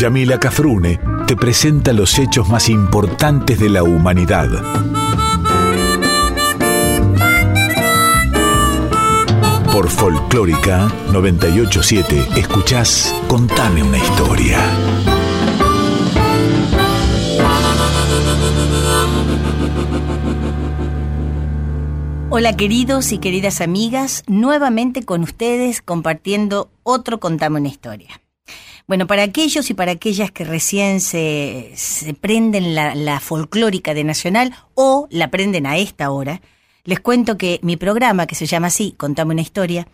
Yamila Cafrune te presenta los hechos más importantes de la humanidad. Por Folclórica 987 escuchás Contame una historia. Hola queridos y queridas amigas, nuevamente con ustedes compartiendo otro Contame una historia. Bueno, para aquellos y para aquellas que recién se, se prenden la, la folclórica de Nacional o la prenden a esta hora, les cuento que mi programa, que se llama así, Contame una historia,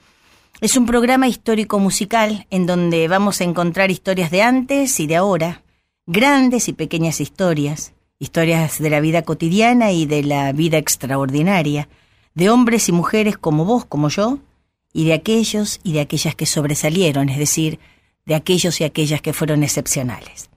es un programa histórico musical en donde vamos a encontrar historias de antes y de ahora, grandes y pequeñas historias, historias de la vida cotidiana y de la vida extraordinaria, de hombres y mujeres como vos, como yo, y de aquellos y de aquellas que sobresalieron, es decir, de aquellos y aquellas que fueron excepcionales.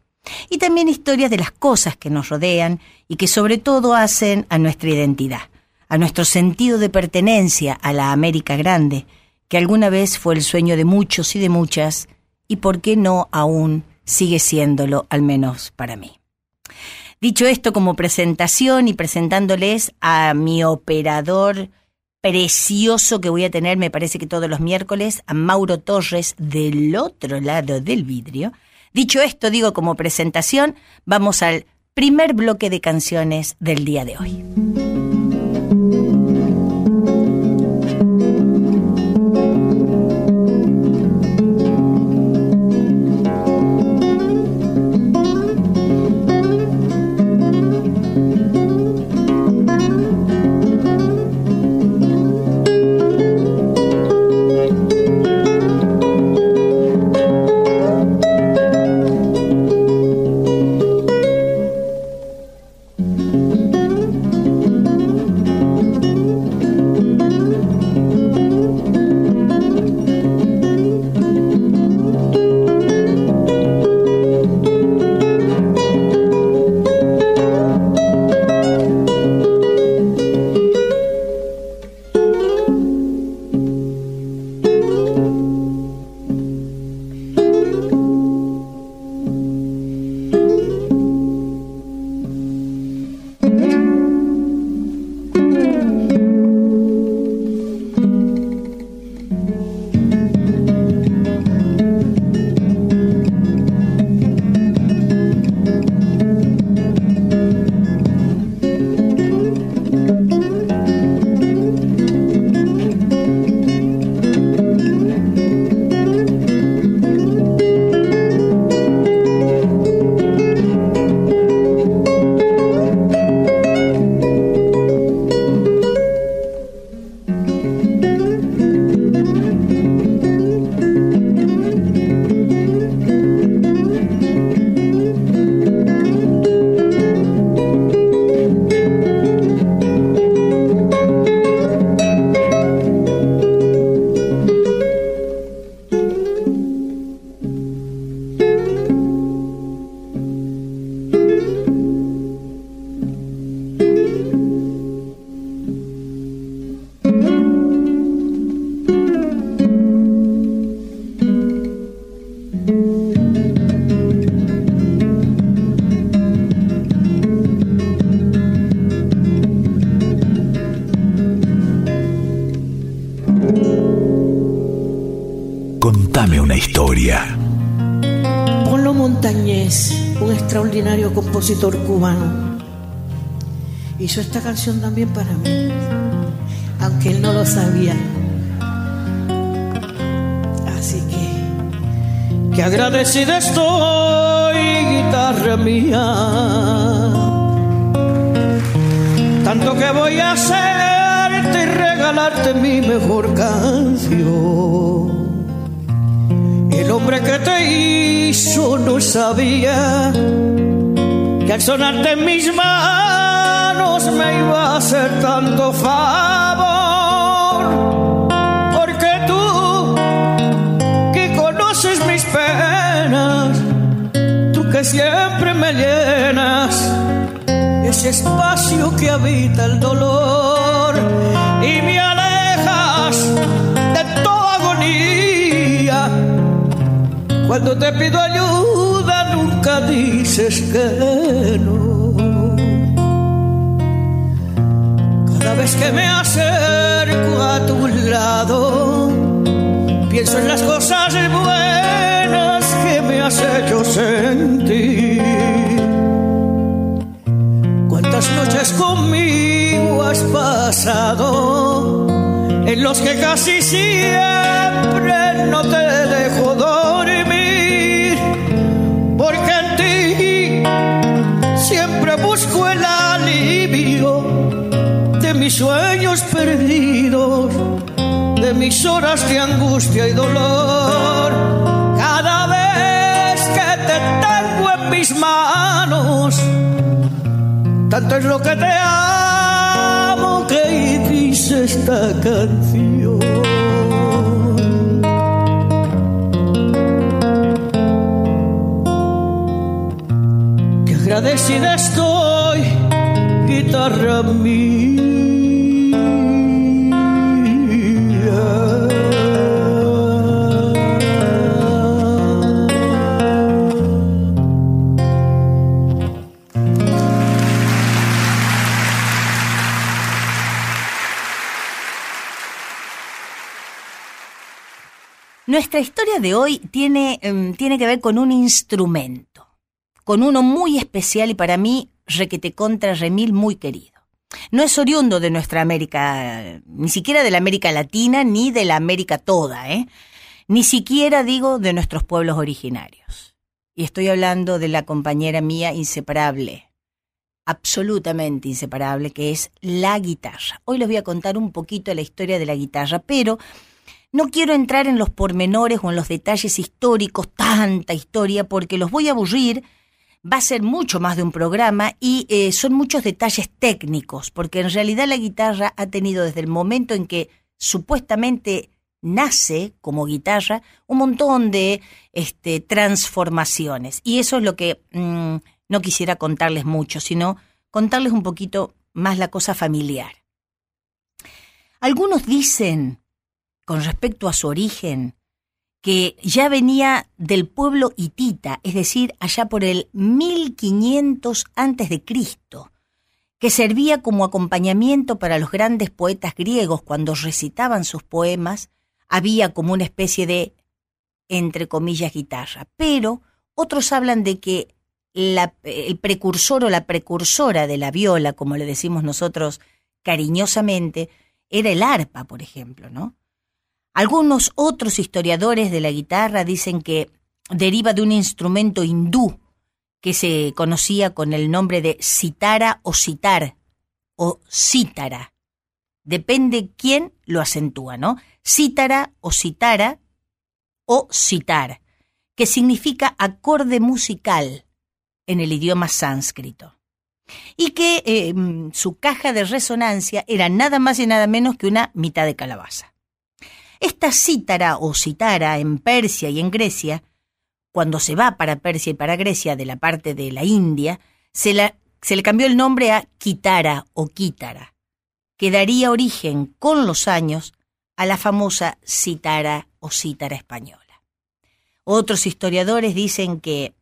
Y también historias de las cosas que nos rodean y que sobre todo hacen a nuestra identidad, a nuestro sentido de pertenencia a la América Grande, que alguna vez fue el sueño de muchos y de muchas, y por qué no aún sigue siéndolo, al menos para mí. Dicho esto como presentación y presentándoles a mi operador precioso que voy a tener, me parece que todos los miércoles, a Mauro Torres del otro lado del vidrio. Dicho esto, digo como presentación, vamos al primer bloque de canciones del día de hoy. Compositor cubano, hizo esta canción también para mí, aunque él no lo sabía. Así que, que agradecida estoy, guitarra mía, tanto que voy a hacerte y regalarte mi mejor canción. El hombre que te hizo no sabía que al sonarte en mis manos me iba a hacer tanto favor. Porque tú, que conoces mis penas, tú que siempre me llenas ese espacio que habita el dolor y me alejas de toda agonía cuando te pido ayuda nunca dices que no. Cada vez que me acerco a tu lado, pienso en las cosas buenas que me has hecho sentir. Cuántas noches conmigo has pasado, en los que casi siempre no te dejo dormir, horas de angustia y dolor. Cada vez que te tengo en mis manos, tanto es lo que te amo que dice esta canción. Que agradecida estoy, guitarra mía. Nuestra historia de hoy tiene, em, tiene que ver con un instrumento, con uno muy especial y para mí requete contra remil muy querido. No es oriundo de nuestra América, ni siquiera de la América Latina, ni de la América toda, ¿eh? Ni siquiera digo de nuestros pueblos originarios. Y estoy hablando de la compañera mía inseparable, absolutamente inseparable, que es la guitarra. Hoy les voy a contar un poquito la historia de la guitarra, pero no quiero entrar en los pormenores o en los detalles históricos, tanta historia, porque los voy a aburrir. Va a ser mucho más de un programa y eh, son muchos detalles técnicos, porque en realidad la guitarra ha tenido desde el momento en que supuestamente nace como guitarra un montón de este, transformaciones. Y eso es lo que mm, no quisiera contarles mucho, sino contarles un poquito más la cosa familiar. Algunos dicen con respecto a su origen, que ya venía del pueblo hitita, es decir, allá por el 1500 antes de Cristo, que servía como acompañamiento para los grandes poetas griegos cuando recitaban sus poemas, había como una especie de entre comillas guitarra, pero otros hablan de que el precursor o la precursora de la viola, como le decimos nosotros cariñosamente, era el arpa, por ejemplo, ¿no? Algunos otros historiadores de la guitarra dicen que deriva de un instrumento hindú que se conocía con el nombre de citara o citar o cítara. Depende quién lo acentúa, ¿no? Cítara o citara o citar, que significa acorde musical en el idioma sánscrito. Y que eh, su caja de resonancia era nada más y nada menos que una mitad de calabaza. Esta cítara o citara en Persia y en Grecia, cuando se va para Persia y para Grecia de la parte de la India, se, le cambió el nombre a quitara o quítara, que daría origen con los años a la famosa cítara o cítara española. Otros historiadores dicen que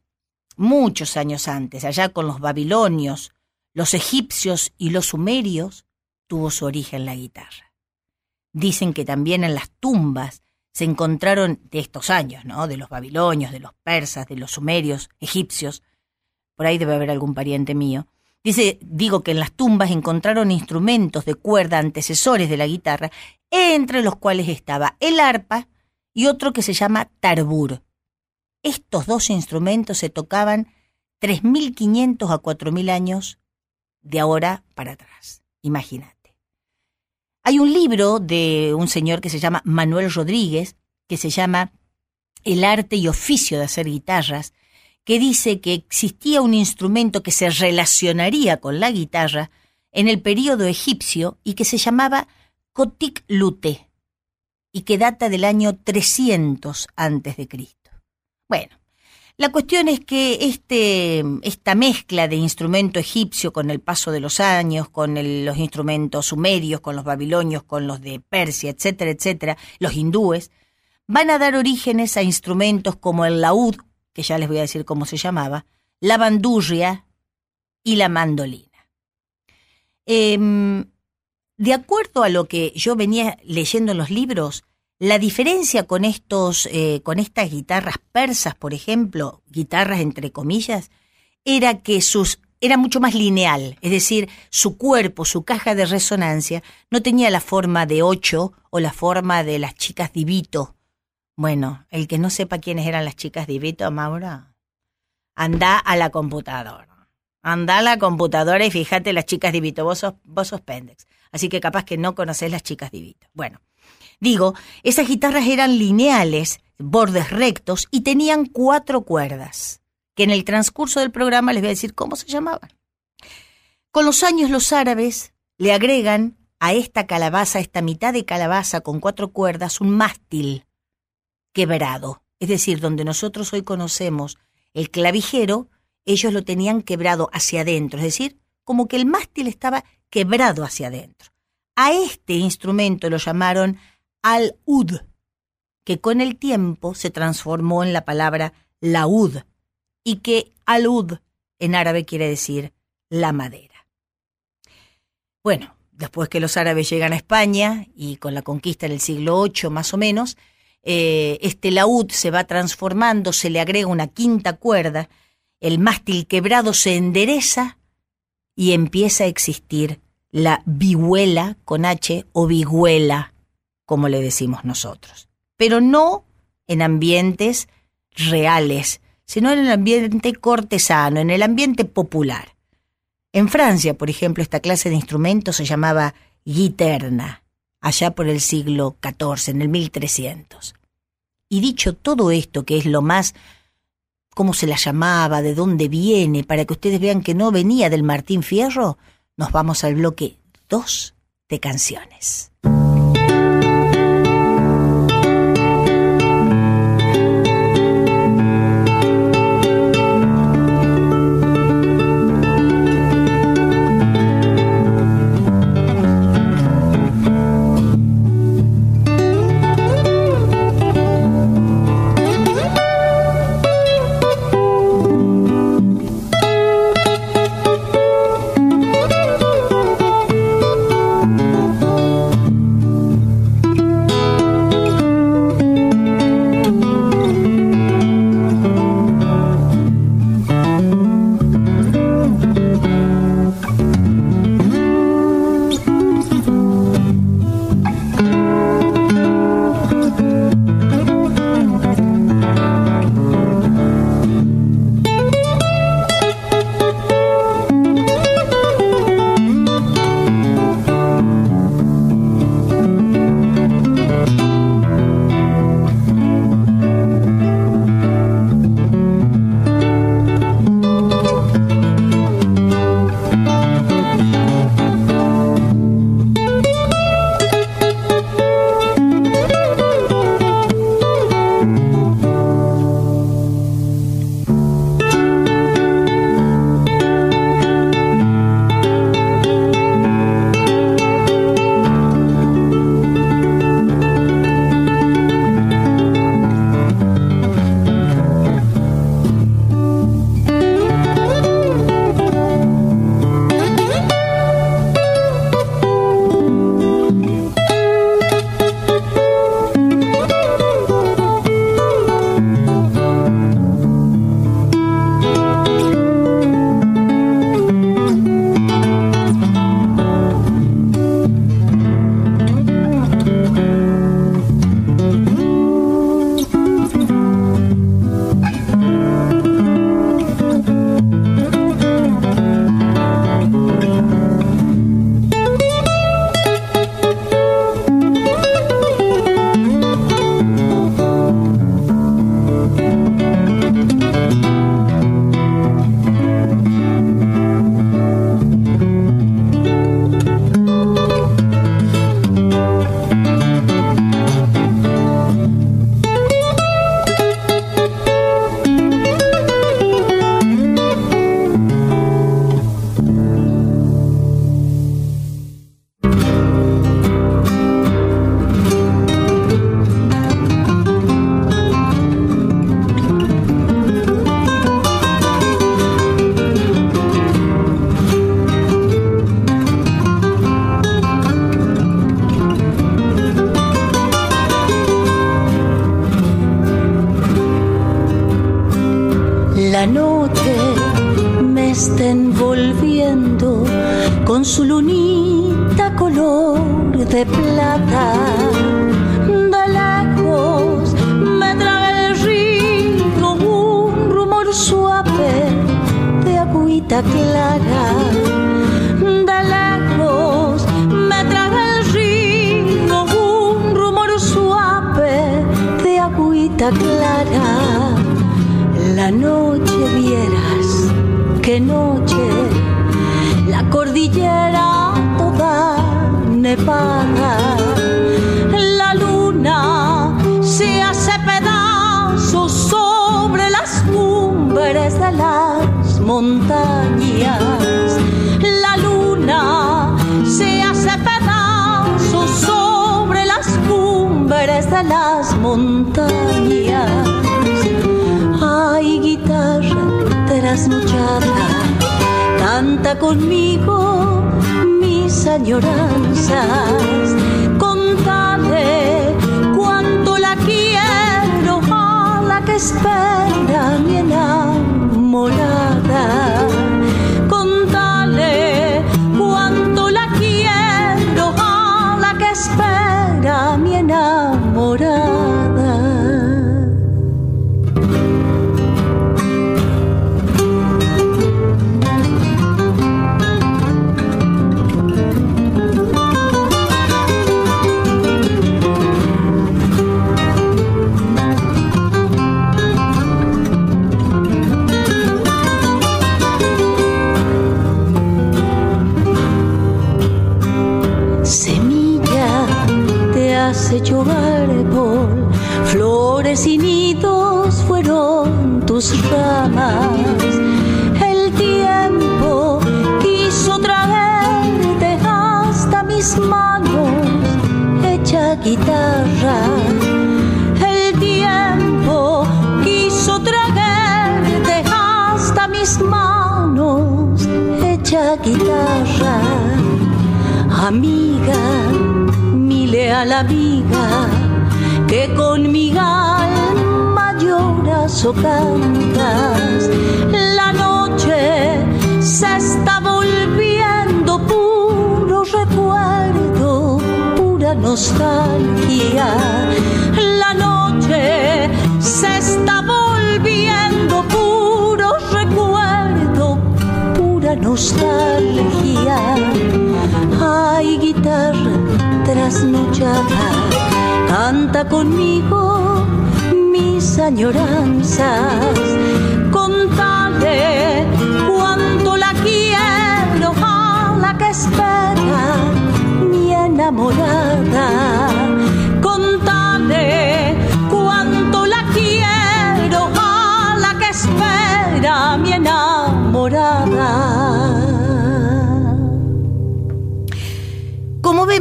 muchos años antes, allá con los babilonios, los egipcios y los sumerios, tuvo su origen la guitarra. Dicen que también en las tumbas se encontraron de estos años, ¿no? De los babilonios, de los persas, de los sumerios, egipcios. Por ahí debe haber algún pariente mío. Dice, digo que en las tumbas encontraron instrumentos de cuerda antecesores de la guitarra, entre los cuales estaba el arpa y otro que se llama tarbur. Estos dos instrumentos se tocaban 3.500 a 4.000 años de ahora para atrás. Imagínate. Hay un libro de un señor que se llama Manuel Rodríguez, que se llama El arte y oficio de hacer guitarras, que dice que existía un instrumento que se relacionaría con la guitarra en el período egipcio y que se llamaba Kotik Lute y que data del año 300 antes de Cristo. Bueno, la cuestión es que este, esta mezcla de instrumento egipcio con el paso de los años, con los instrumentos sumerios, con los babilonios, con los de Persia, etcétera, etcétera, los hindúes, van a dar orígenes a instrumentos como el laúd, que ya les voy a decir cómo se llamaba, la bandurria y la mandolina. Em, de acuerdo a lo que yo venía leyendo en los libros, la diferencia con estos, eh, con estas guitarras persas, por ejemplo, guitarras entre comillas, era que sus era mucho más lineal, es decir, su cuerpo, su caja de resonancia, no tenía la forma de ocho o la forma de las chicas divito. Bueno, el que no sepa quiénes eran las chicas divito, Maura, anda a la computadora. Anda a la computadora y fíjate las chicas divito, vos sos, vos sos pendex. Así que capaz que no conocés las chicas divito. Bueno, digo, esas guitarras eran lineales, bordes rectos y tenían cuatro cuerdas que en el transcurso del programa les voy a decir cómo se llamaban. Con los años los árabes le agregan a esta calabaza, esta mitad de calabaza con cuatro cuerdas, un mástil quebrado. Es decir, donde nosotros hoy conocemos el clavijero, ellos lo tenían quebrado hacia adentro, es decir, como que el mástil estaba quebrado hacia adentro. A este instrumento lo llamaron al-ud, que con el tiempo se transformó en la palabra laúd, y que alud en árabe quiere decir la madera. Bueno, después que los árabes llegan a España y con la conquista en el siglo VIII más o menos, eh, este laúd se va transformando, se le agrega una quinta cuerda, el mástil quebrado se endereza y empieza a existir la vihuela con H o vihuela, como le decimos nosotros. Pero no en ambientes reales, sino en el ambiente cortesano, en el ambiente popular. En Francia, por ejemplo, esta clase de instrumento se llamaba guiterna, allá por el siglo XIV, en el 1300. Y dicho todo esto, que es lo más, cómo se la llamaba, de dónde viene, para que ustedes vean que no venía del Martín Fierro, nos vamos al bloque 2 de canciones. La noche vieras, qué noche, la cordillera toda nevada. La luna se hace pedazos sobre las cumbres de las montañas. La luna se hace pedazos sobre las cumbres de las montañas. Canta conmigo mis añoranzas. Guitarra. Amiga, mi leal amiga, que con mi alma lloras o cantas. La noche se está volviendo puro recuerdo, pura nostalgia. La noche se está volviendo nostalgia. Ay, guitarra trasnochada, canta conmigo mis añoranzas. Contale cuánto la quiero a la que espera mi enamorada.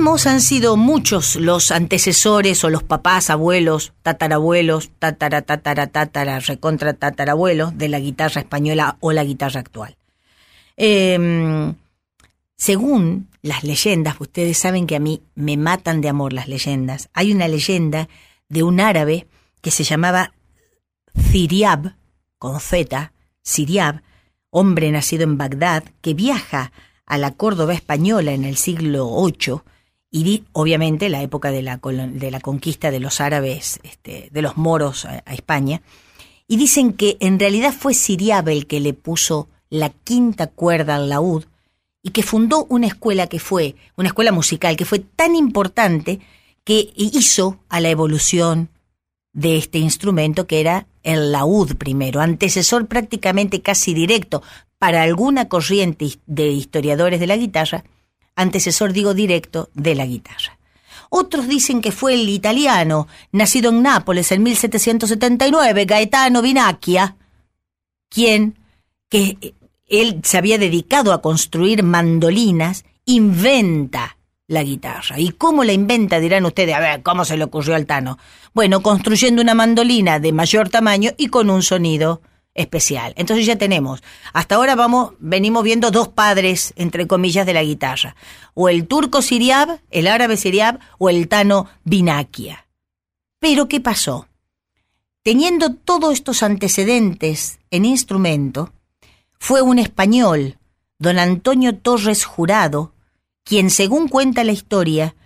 Han sido muchos los antecesores o los papás, abuelos, tatarabuelos, tatara, tatara, tatara, recontra tatarabuelos de la guitarra española o la guitarra actual. Eh, según las leyendas, ustedes saben que a mí me matan de amor las leyendas. Hay una leyenda de un árabe que se llamaba Ciriab, con Z, Ciriab, hombre nacido en Bagdad, que viaja a la Córdoba española en el siglo VIII y obviamente la época de la, de la conquista de los árabes, este, de los moros a, España, y dicen que en realidad fue Siriab el que le puso la quinta cuerda al laúd y que fundó una escuela que fue, una escuela musical que fue tan importante que hizo a la evolución de este instrumento que era el laúd primero, antecesor prácticamente casi directo para alguna corriente de historiadores de la guitarra, antecesor digo directo de la guitarra. Otros dicen que fue el italiano, nacido en Nápoles en 1779, Gaetano Vinacchia, quien, que eh, él se había dedicado a construir mandolinas, inventa la guitarra. ¿Y cómo la inventa? Dirán ustedes, a ver, ¿cómo se le ocurrió al Tano? Bueno, construyendo una mandolina de mayor tamaño y con un sonido especial. Entonces ya tenemos, hasta ahora vamos, venimos viendo dos padres, entre comillas, de la guitarra. O el turco Siriab, el árabe Siriab, o el Tano Binakia. Pero, ¿qué pasó? teniendo todos estos antecedentes en instrumento, fue un español, don Antonio Torres Jurado, quien, según cuenta la historia,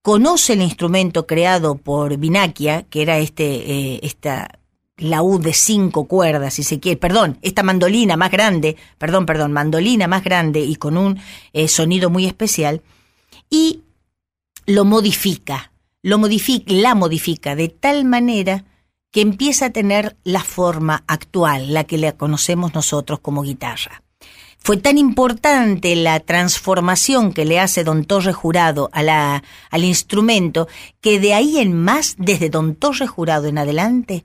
conoce el instrumento creado por Vinaquia, que era este, eh, esta laúd de cinco cuerdas, si se quiere, perdón, esta mandolina más grande, perdón, perdón, mandolina más grande y con un eh, sonido muy especial, y lo modifica, lo modifica, la modifica de tal manera que empieza a tener la forma actual, la que le conocemos nosotros como guitarra. Fue tan importante la transformación que le hace don Torres Jurado a la, al instrumento que de ahí en más, desde don Torres Jurado en adelante,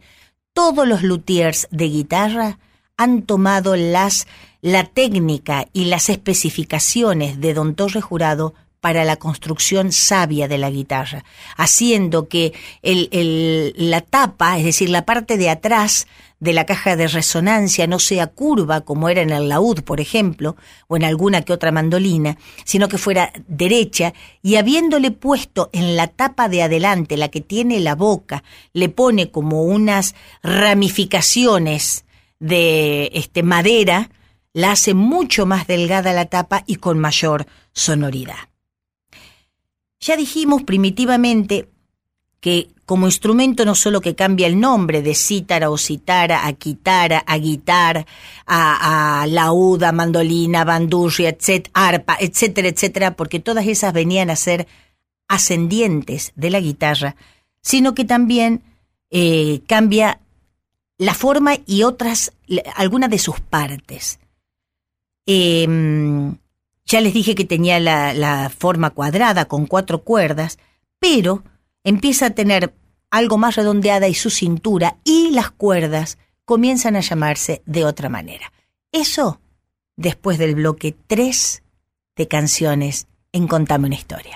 todos los luthiers de guitarra han tomado las, la técnica y las especificaciones de don Torres Jurado para la construcción sabia de la guitarra, haciendo que la tapa, es decir, la parte de atrás de la caja de resonancia no sea curva como era en el laúd, por ejemplo, o en alguna que otra mandolina, sino que fuera derecha y habiéndole puesto en la tapa de adelante, la que tiene la boca, le pone como unas ramificaciones de este, madera, la hace mucho más delgada la tapa y con mayor sonoridad. Ya dijimos primitivamente que como instrumento no solo que cambia el nombre de cítara o citara a quitara, a guitar, a, a lauda, mandolina, bandurria, etc, arpa, etcétera, etcétera, porque todas esas venían a ser ascendientes de la guitarra, sino que también eh, cambia la forma y otras, algunas de sus partes. Eh, ya les dije que tenía la, forma cuadrada con cuatro cuerdas, pero empieza a tener algo más redondeada y su cintura y las cuerdas comienzan a llamarse de otra manera. Eso después del bloque 3 de canciones en Contame una historia.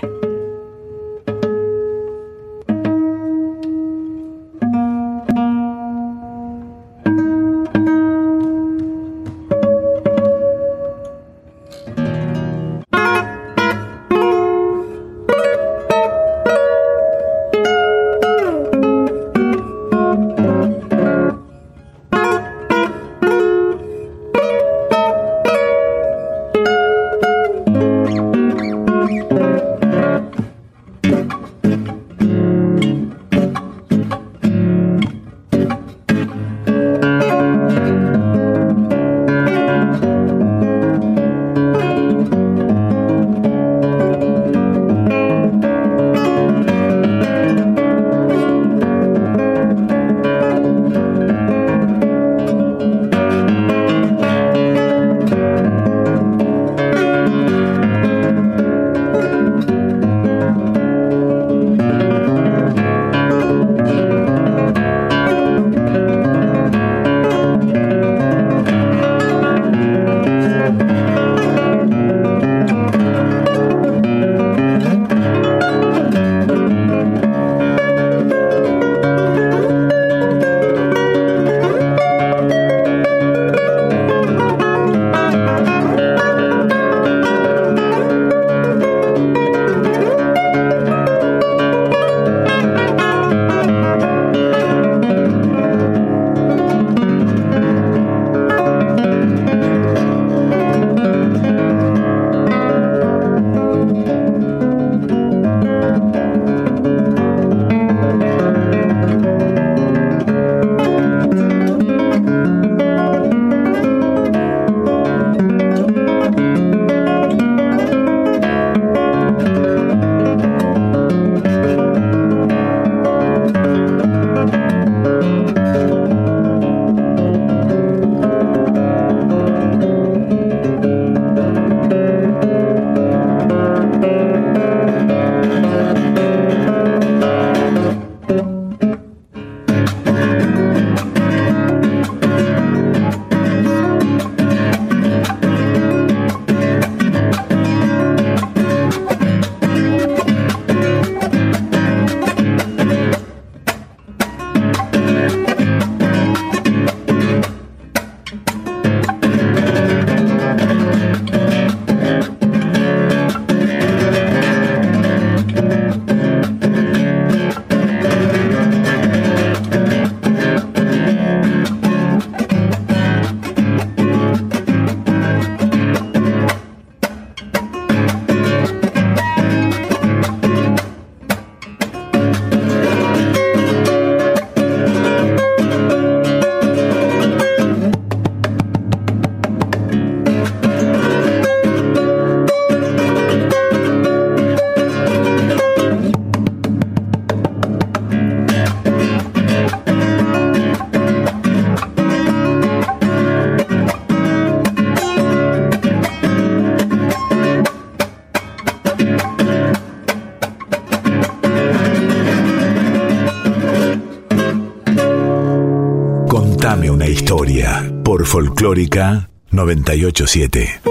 Folclórica 987.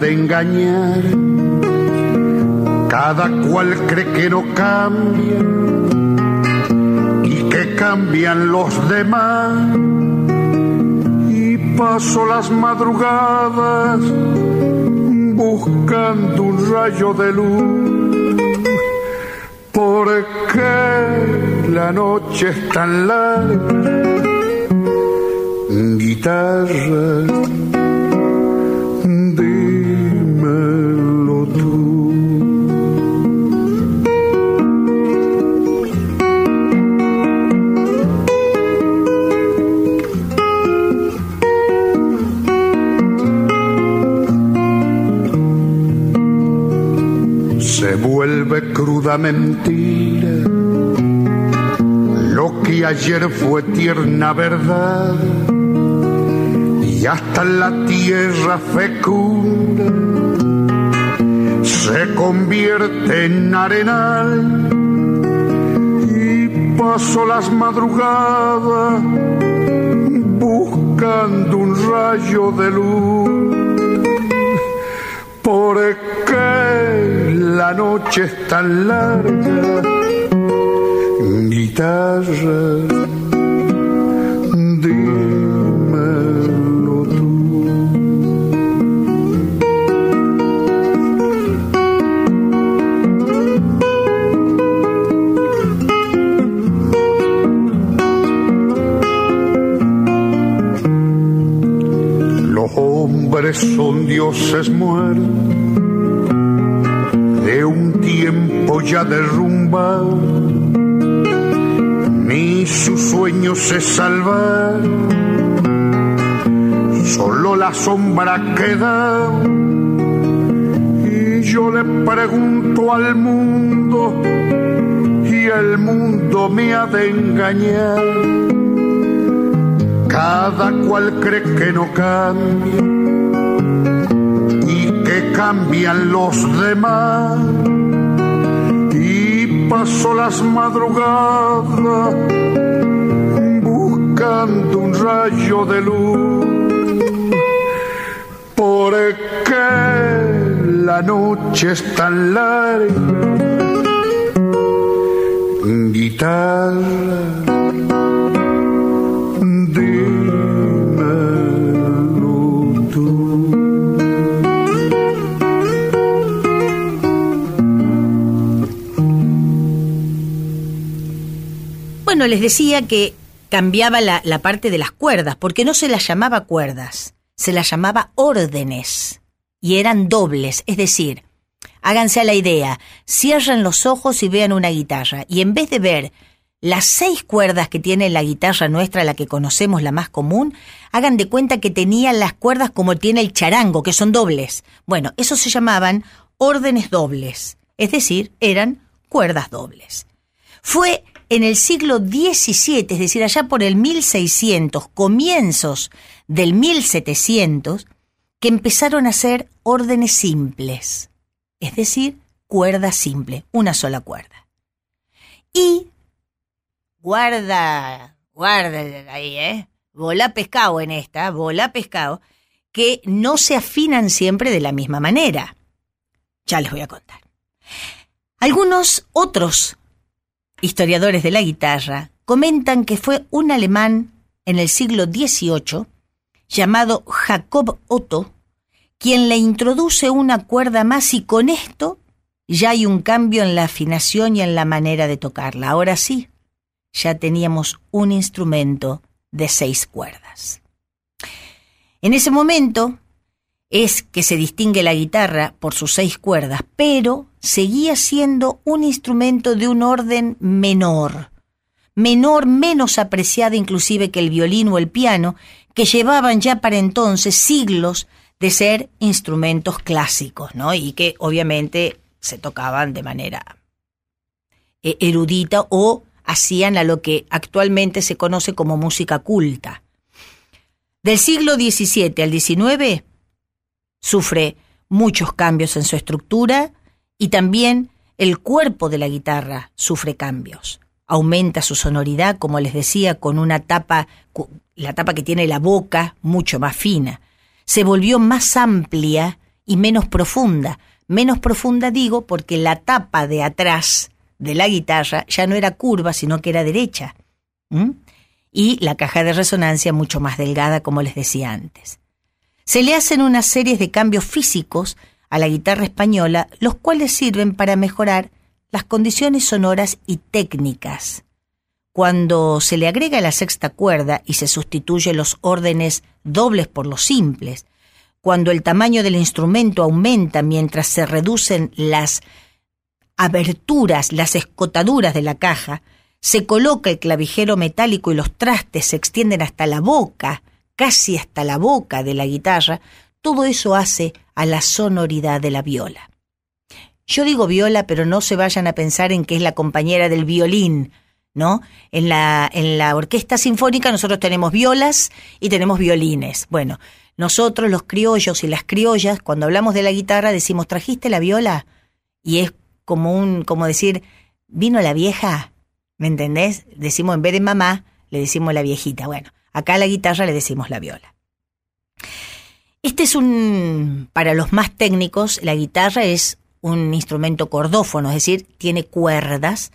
De engañar. Cada cual cree que no cambia y que cambian los demás. Y paso las madrugadas buscando un rayo de luz. ¿Por qué la noche es tan larga? Guitarra, mentira. Lo que ayer fue tierna verdad y hasta la tierra fecunda se convierte en arenal. Y paso las madrugadas buscando un rayo de luz. ¿Por qué la noche es tan larga? Guitarra, dímelo tú. Los hombres son dioses muertos ya derrumbado, ni sus sueños se salvaron, solo la sombra queda. Y yo le pregunto al mundo, y el mundo me ha de engañar. Cada cual cree que no cambia y que cambian los demás. Paso las madrugadas buscando un rayo de luz. ¿Por qué la noche es tan larga? Guitarra Bueno, les decía que cambiaba la, la parte de las cuerdas, porque no se las llamaba cuerdas, se las llamaba órdenes. Y eran dobles, es decir, háganse a la idea, cierren los ojos y vean una guitarra, y en vez de ver las seis cuerdas que tiene la guitarra nuestra, la que conocemos, la más común, hagan de cuenta que tenía las cuerdas como tiene el charango, que son dobles. Bueno, eso se llamaban órdenes dobles, es decir, eran cuerdas dobles. Fue en el siglo XVII, es decir, allá por el 1600, comienzos del 1700, que empezaron a ser órdenes simples, es decir, cuerda simple, una sola cuerda. Y guarda, guarda ahí, ¿eh? Bola pescado en esta, bola pescado, que no se afinan siempre de la misma manera. Ya les voy a contar. Algunos otros historiadores de la guitarra comentan que fue un alemán en el siglo XVIII llamado Jacob Otto quien le introduce una cuerda más y con esto ya hay un cambio en la afinación y en la manera de tocarla. Ahora sí, ya teníamos un instrumento de seis cuerdas. En ese momento es que se distingue la guitarra por sus seis cuerdas, pero seguía siendo un instrumento de un orden menor, menor, menos apreciado inclusive que el violín o el piano, que llevaban ya para entonces siglos de ser instrumentos clásicos, ¿no? Y que obviamente se tocaban de manera eh, erudita o hacían a lo que actualmente se conoce como música culta. Del siglo XVII al XIX sufre muchos cambios en su estructura y también el cuerpo de la guitarra sufre cambios. Aumenta su sonoridad, como les decía, con una tapa, la tapa que tiene la boca mucho más fina. Se volvió más amplia y menos profunda. Menos profunda digo porque la tapa de atrás de la guitarra ya no era curva, sino que era derecha. Y la caja de resonancia mucho más delgada, como les decía antes. Se le hacen una serie de cambios físicos a la guitarra española, los cuales sirven para mejorar las condiciones sonoras y técnicas. Cuando se le agrega la sexta cuerda y se sustituye los órdenes dobles por los simples, cuando el tamaño del instrumento aumenta mientras se reducen las aberturas, las escotaduras de la caja, se coloca el clavijero metálico y los trastes se extienden hasta la boca, casi hasta la boca de la guitarra, todo eso hace a la sonoridad de la viola. Yo digo viola, pero no se vayan a pensar en que es la compañera del violín, ¿no? En la, en la orquesta sinfónica nosotros tenemos violas y tenemos violines. Bueno, nosotros los criollos y las criollas, cuando hablamos de la guitarra, decimos, ¿trajiste la viola? Y es como un, como decir, ¿vino la vieja? ¿Me entendés? Decimos, en vez de mamá, le decimos la viejita. Bueno, acá a la guitarra le decimos la viola. Este es un, para los más técnicos, la guitarra es un instrumento cordófono, es decir, tiene cuerdas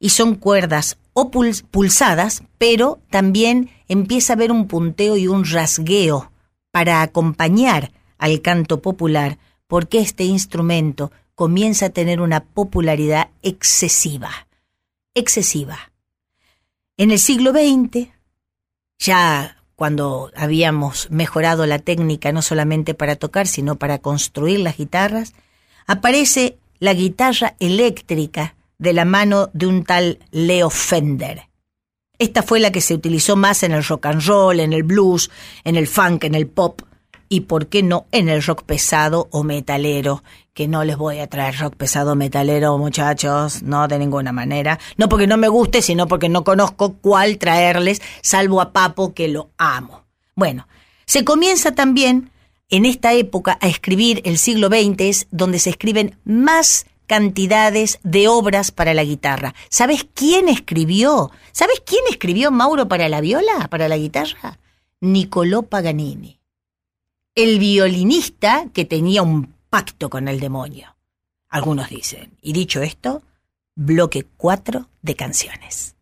y son cuerdas o pulsadas, pero también empieza a haber un punteo y un rasgueo para acompañar al canto popular, porque este instrumento comienza a tener una popularidad excesiva, excesiva. En el siglo XX, ya cuando habíamos mejorado la técnica no solamente para tocar, sino para construir las guitarras, aparece la guitarra eléctrica de la mano de un tal Leo Fender. Esta fue la que se utilizó más en el rock and roll, en el blues, en el funk, en el pop y, por qué no, en el rock pesado o metalero, que no les voy a traer rock pesado metalero, muchachos, no de ninguna manera. No porque no me guste, sino porque no conozco cuál traerles, salvo a Papo, que lo amo. Bueno, se comienza también en esta época a escribir, el siglo XX es donde se escriben más cantidades de obras para la guitarra. ¿Sabes quién escribió? ¿Sabes quién escribió Mauro para la viola, para la guitarra? Nicolò Paganini. El violinista que tenía un pacto con el demonio. Algunos dicen. Y dicho esto, bloque 4 de canciones.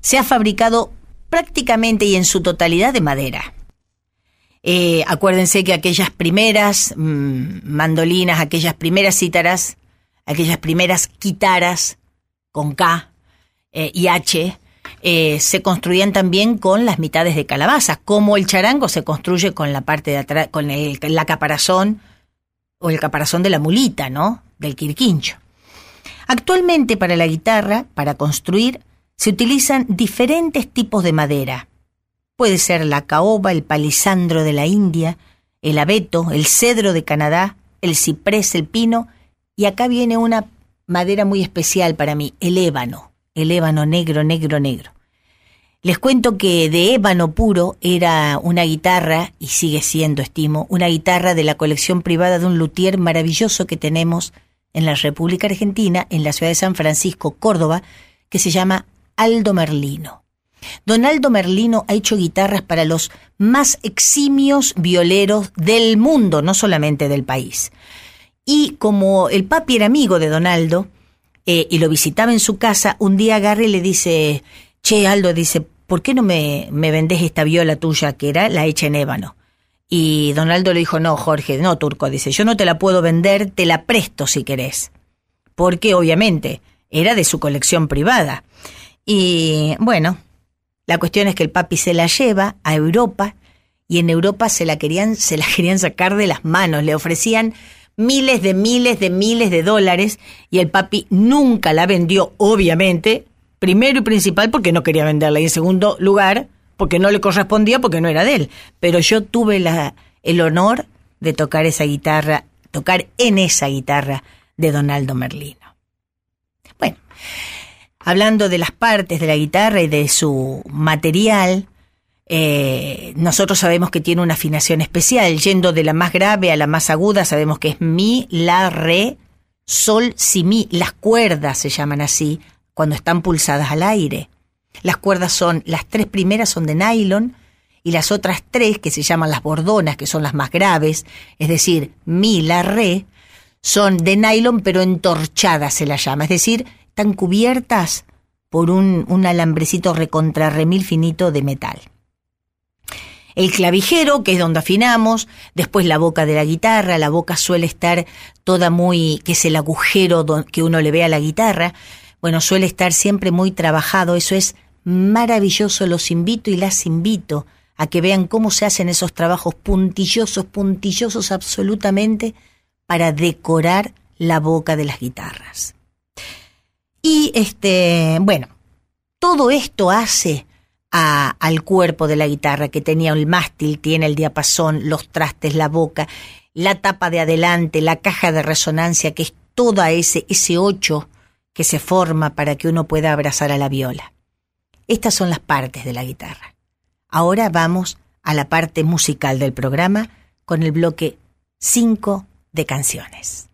Se ha fabricado prácticamente y en su totalidad de madera. Eh, acuérdense que aquellas primeras mm, mandolinas, aquellas primeras cítaras, aquellas primeras guitarras con K eh, y H, eh, se construían también con las mitades de calabaza, como el charango se construye con la parte de atrás, con el, la caparazón o el caparazón de la mulita, ¿no? Del quirquincho. Actualmente para la guitarra, para construir, se utilizan diferentes tipos de madera. Puede ser la caoba, el palisandro de la India, el abeto, el cedro de Canadá, el ciprés, el pino, y acá viene una madera muy especial para mí, el ébano, el ébano negro, negro, negro. Les cuento que de ébano puro era una guitarra, y sigue siendo, estimo, una guitarra de la colección privada de un luthier maravilloso que tenemos en la República Argentina, en la ciudad de San Francisco, Córdoba, que se llama Aldo Merlino. Don Aldo Merlino ha hecho guitarras para los más eximios violeros del mundo, no solamente del país. Y como el papi era amigo de Don Aldo eh, y lo visitaba en su casa, un día agarre le dice, che, Aldo, dice, ¿por qué no me, me vendés esta viola tuya que era la hecha en ébano? Y Don Aldo le dijo, no, Jorge, no, Turco, dice, yo no te la puedo vender, te la presto si querés. Porque obviamente era de su colección privada. Y bueno, la cuestión es que el papi se la lleva a Europa y en Europa se la querían, se la querían sacar de las manos, le ofrecían miles de miles de miles de dólares y el papi nunca la vendió, obviamente, primero y principal porque no quería venderla y en segundo lugar porque no le correspondía porque no era de él. Pero yo tuve la, el honor de tocar esa guitarra, tocar en esa guitarra de Donaldo Merlino. Bueno, hablando de las partes de la guitarra y de su material, eh, nosotros sabemos que tiene una afinación especial, yendo de la más grave a la más aguda, sabemos que es mi, la, re, sol, si, mi. Las cuerdas se llaman así cuando están pulsadas al aire. Las cuerdas son, las tres primeras son de nylon y las otras tres, que se llaman las bordonas, que son las más graves, es decir, mi, la, re, son de nylon pero entorchadas se las llama, es decir, están cubiertas por un, un alambrecito recontra remil finito de metal. El clavijero, que es donde afinamos, después la boca de la guitarra, la boca suele estar toda muy, que es el agujero que uno le ve a la guitarra, bueno, suele estar siempre muy trabajado, eso es maravilloso, los invito y las invito a que vean cómo se hacen esos trabajos puntillosos, puntillosos absolutamente, para decorar la boca de las guitarras. Y este, bueno, todo esto hace al cuerpo de la guitarra, que tenía el mástil, tiene el diapasón, los trastes, la boca, la tapa de adelante, la caja de resonancia, que es toda ese, ese ocho que se forma para que uno pueda abrazar a la viola. Estas son las partes de la guitarra. Ahora vamos a la parte musical del programa con el bloque 5 de canciones.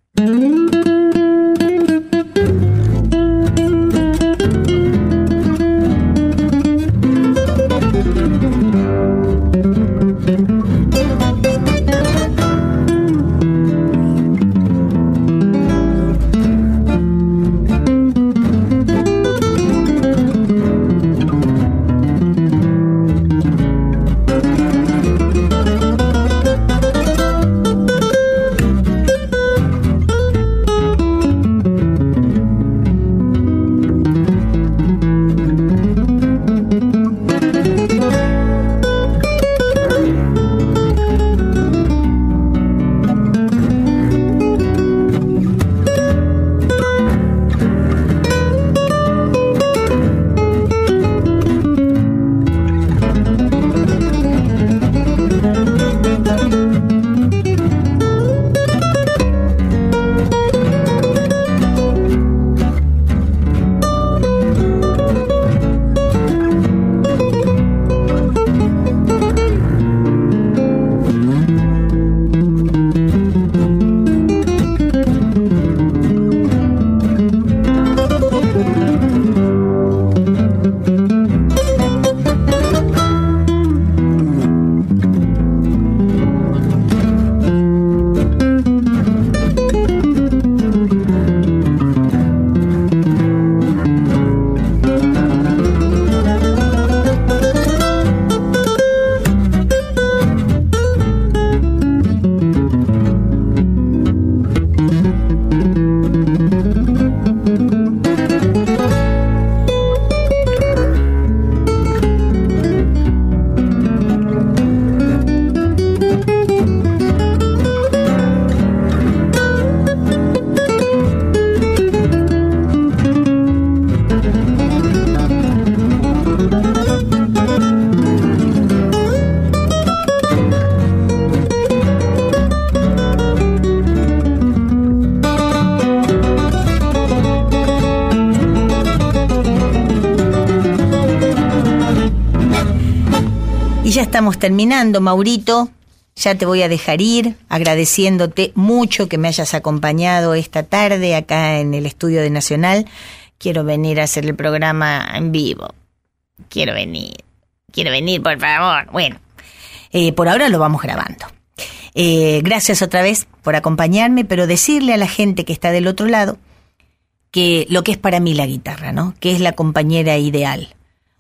Terminando, Maurito. Ya te voy a dejar ir, agradeciéndote mucho que me hayas acompañado esta tarde acá en el estudio de Nacional. Quiero venir a hacer el programa en vivo. Quiero venir. Quiero venir, por favor. Bueno, eh, por ahora lo vamos grabando. Eh, gracias otra vez por acompañarme, pero decirle a la gente que está del otro lado que lo que es para mí la guitarra, ¿no? Que es la compañera ideal.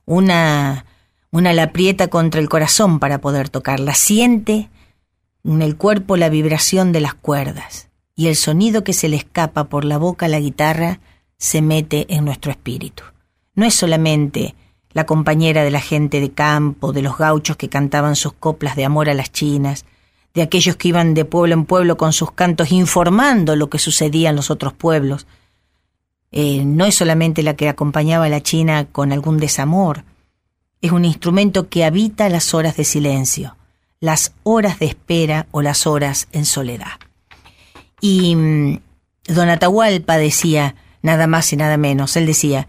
Una, una la aprieta contra el corazón para poder tocarla. Siente en el cuerpo la vibración de las cuerdas y el sonido que se le escapa por la boca a la guitarra se mete en nuestro espíritu. No es solamente la compañera de la gente de campo, de los gauchos que cantaban sus coplas de amor a las chinas, de aquellos que iban de pueblo en pueblo con sus cantos informando lo que sucedía en los otros pueblos. Eh, no es solamente la que acompañaba a la china con algún desamor, es un instrumento que habita las horas de silencio, las horas de espera o las horas en soledad. Y mm, don Atahualpa decía, nada más y nada menos, él decía,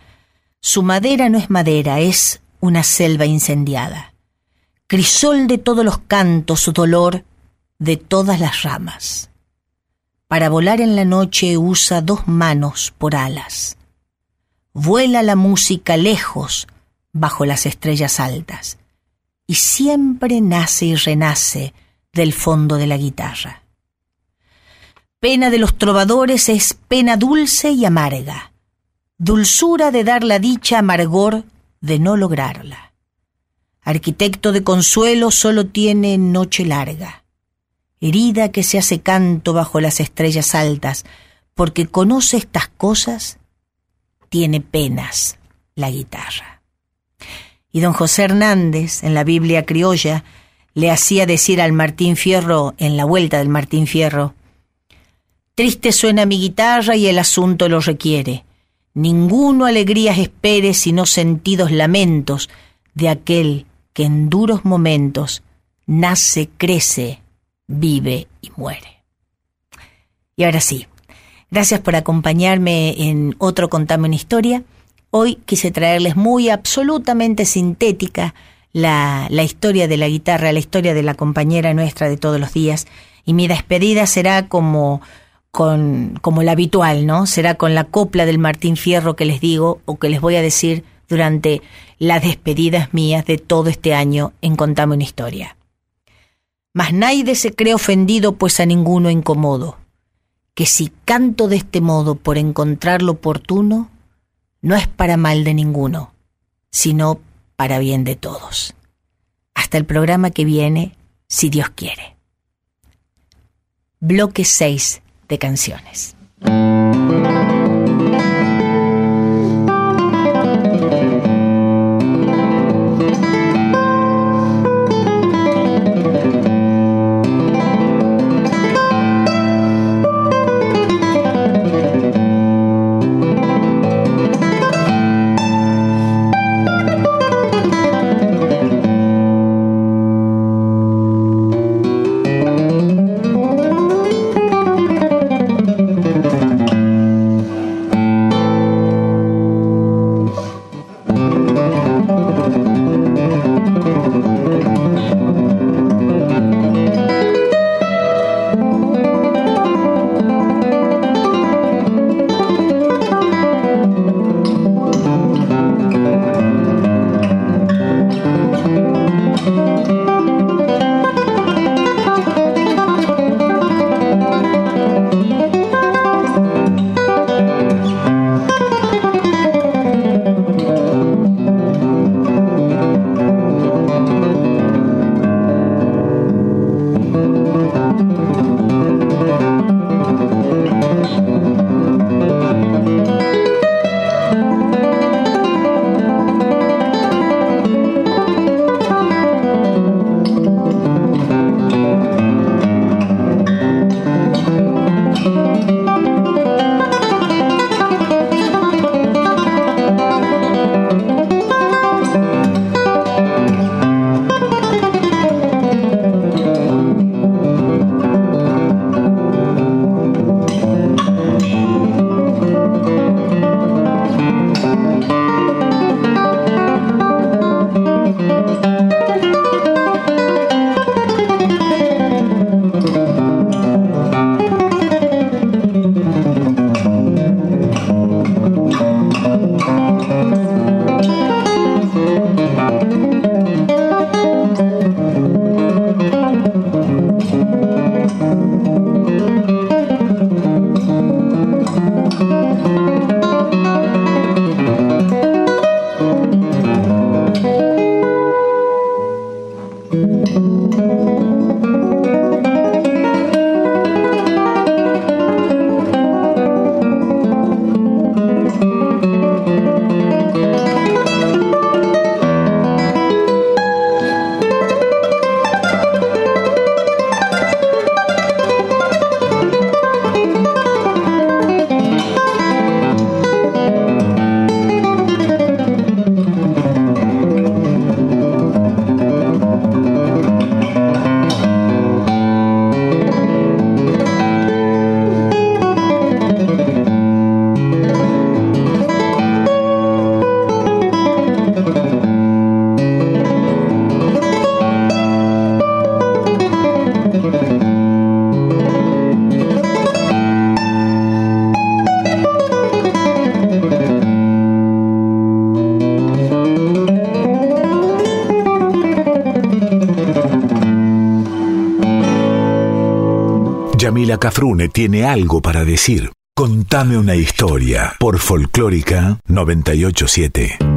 su madera no es madera, es una selva incendiada, crisol de todos los cantos, su dolor de todas las ramas. Para volar en la noche usa dos manos por alas. Vuela la música lejos bajo las estrellas altas y siempre nace y renace del fondo de la guitarra. Pena de los trovadores es pena dulce y amarga, dulzura de dar la dicha, amargor de no lograrla. Arquitecto de consuelo solo tiene noche larga, herida que se hace canto bajo las estrellas altas, porque conoce estas cosas, tiene penas la guitarra y don José Hernández, en la Biblia criolla, le hacía decir al Martín Fierro, en la vuelta del Martín Fierro, Triste suena mi guitarra y el asunto lo requiere. Ninguno alegrías espere sino sentidos lamentos de aquel que en duros momentos nace, crece, vive y muere. Y ahora sí, gracias por acompañarme en otro Contame una historia. Hoy quise traerles muy absolutamente sintética la, la, historia de la guitarra, la historia de la compañera nuestra de todos los días. Y mi despedida será como, con, como la habitual, ¿no? Será con la copla del Martín Fierro que les digo o que les voy a decir durante las despedidas mías de todo este año en Contame una historia. Mas nadie se cree ofendido, pues a ninguno incomodo, que si canto de este modo por encontrarlo oportuno, no es para mal de ninguno, sino para bien de todos. Hasta el programa que viene, si Dios quiere. Bloque 6 de canciones. Cafrune tiene algo para decir. Contame una historia por Folclórica 987.